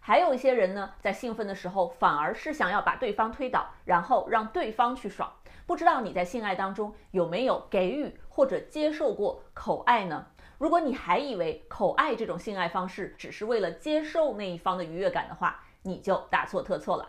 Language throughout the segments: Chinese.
还有一些人呢，在兴奋的时候，反而是想要把对方推倒，然后让对方去爽。不知道你在性爱当中有没有给予或者接受过口爱呢？如果你还以为口爱这种性爱方式只是为了接受那一方的愉悦感的话，你就大错特错了。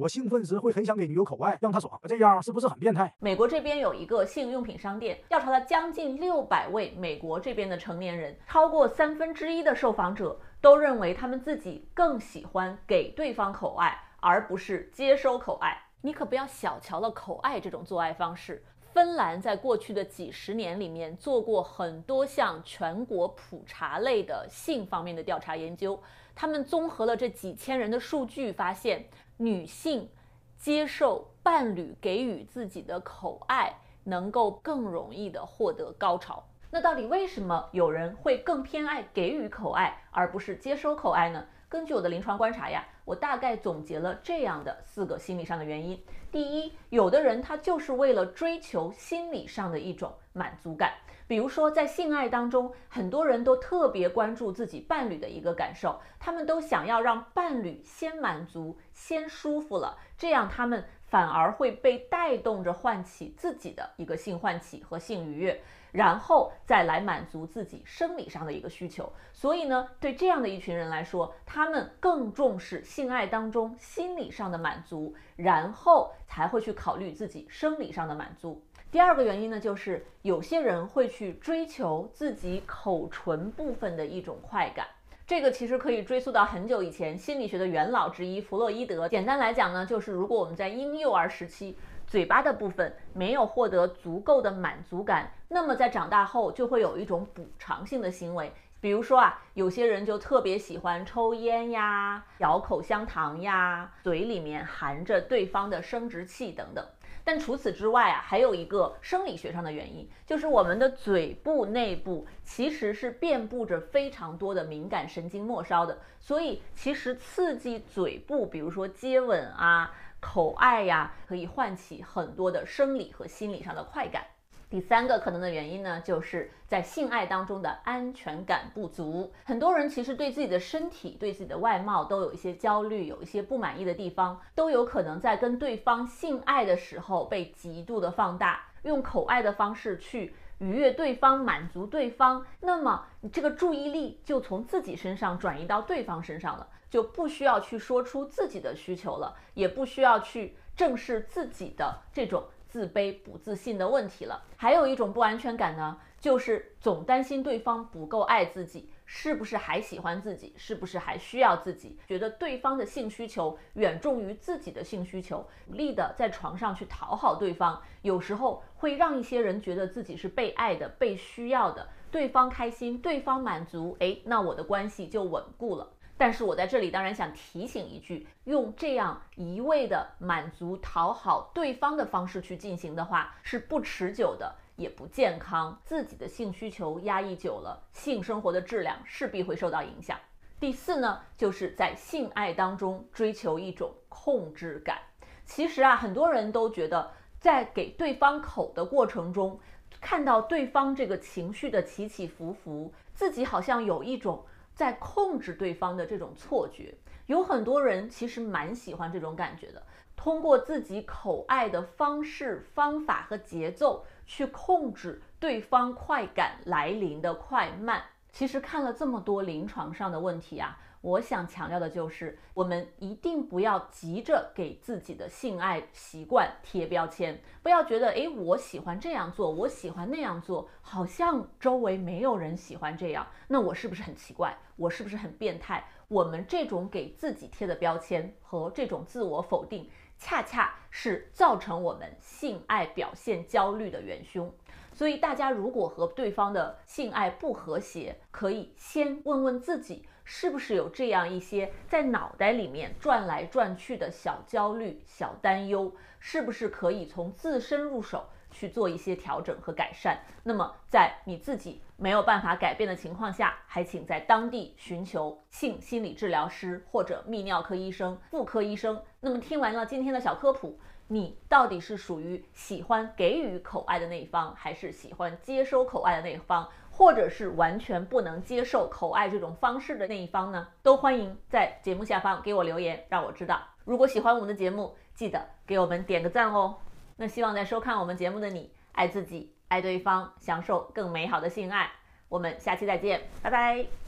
我兴奋时会很想给女友口爱，让她爽，这样是不是很变态？美国这边有一个性用品商店，调查了将近六百位美国这边的成年人，超过三分之一的受访者都认为他们自己更喜欢给对方口爱，而不是接收口爱。你可不要小瞧了口爱这种做爱方式。芬兰在过去的几十年里面做过很多项全国普查类的性方面的调查研究，他们综合了这几千人的数据，发现。女性接受伴侣给予自己的口爱，能够更容易的获得高潮。那到底为什么有人会更偏爱给予口爱，而不是接收口爱呢？根据我的临床观察呀，我大概总结了这样的四个心理上的原因。第一，有的人他就是为了追求心理上的一种满足感。比如说，在性爱当中，很多人都特别关注自己伴侣的一个感受，他们都想要让伴侣先满足、先舒服了，这样他们反而会被带动着唤起自己的一个性唤起和性愉悦，然后再来满足自己生理上的一个需求。所以呢，对这样的一群人来说，他们更重视性爱当中心理上的满足，然后才会去考虑自己生理上的满足。第二个原因呢，就是有些人会去追求自己口唇部分的一种快感，这个其实可以追溯到很久以前，心理学的元老之一弗洛伊德。简单来讲呢，就是如果我们在婴幼儿时期嘴巴的部分没有获得足够的满足感，那么在长大后就会有一种补偿性的行为，比如说啊，有些人就特别喜欢抽烟呀、咬口香糖呀、嘴里面含着对方的生殖器等等。但除此之外啊，还有一个生理学上的原因，就是我们的嘴部内部其实是遍布着非常多的敏感神经末梢的，所以其实刺激嘴部，比如说接吻啊、口爱呀，可以唤起很多的生理和心理上的快感。第三个可能的原因呢，就是在性爱当中的安全感不足。很多人其实对自己的身体、对自己的外貌都有一些焦虑，有一些不满意的地方，都有可能在跟对方性爱的时候被极度的放大，用口爱的方式去愉悦对方、满足对方。那么你这个注意力就从自己身上转移到对方身上了，就不需要去说出自己的需求了，也不需要去正视自己的这种。自卑不自信的问题了，还有一种不安全感呢，就是总担心对方不够爱自己，是不是还喜欢自己，是不是还需要自己，觉得对方的性需求远重于自己的性需求，努力的在床上去讨好对方，有时候会让一些人觉得自己是被爱的、被需要的，对方开心，对方满足，诶，那我的关系就稳固了。但是我在这里当然想提醒一句，用这样一味的满足讨好对方的方式去进行的话，是不持久的，也不健康。自己的性需求压抑久了，性生活的质量势必会受到影响。第四呢，就是在性爱当中追求一种控制感。其实啊，很多人都觉得在给对方口的过程中，看到对方这个情绪的起起伏伏，自己好像有一种。在控制对方的这种错觉，有很多人其实蛮喜欢这种感觉的。通过自己口爱的方式、方法和节奏去控制对方快感来临的快慢。其实看了这么多临床上的问题啊。我想强调的就是，我们一定不要急着给自己的性爱习惯贴标签，不要觉得，诶，我喜欢这样做，我喜欢那样做，好像周围没有人喜欢这样，那我是不是很奇怪？我是不是很变态？我们这种给自己贴的标签和这种自我否定，恰恰是造成我们性爱表现焦虑的元凶。所以，大家如果和对方的性爱不和谐，可以先问问自己。是不是有这样一些在脑袋里面转来转去的小焦虑、小担忧？是不是可以从自身入手去做一些调整和改善？那么在你自己没有办法改变的情况下，还请在当地寻求性心理治疗师或者泌尿科医生、妇科医生。那么听完了今天的小科普。你到底是属于喜欢给予口爱的那一方，还是喜欢接收口爱的那一方，或者是完全不能接受口爱这种方式的那一方呢？都欢迎在节目下方给我留言，让我知道。如果喜欢我们的节目，记得给我们点个赞哦。那希望在收看我们节目的你，爱自己，爱对方，享受更美好的性爱。我们下期再见，拜拜。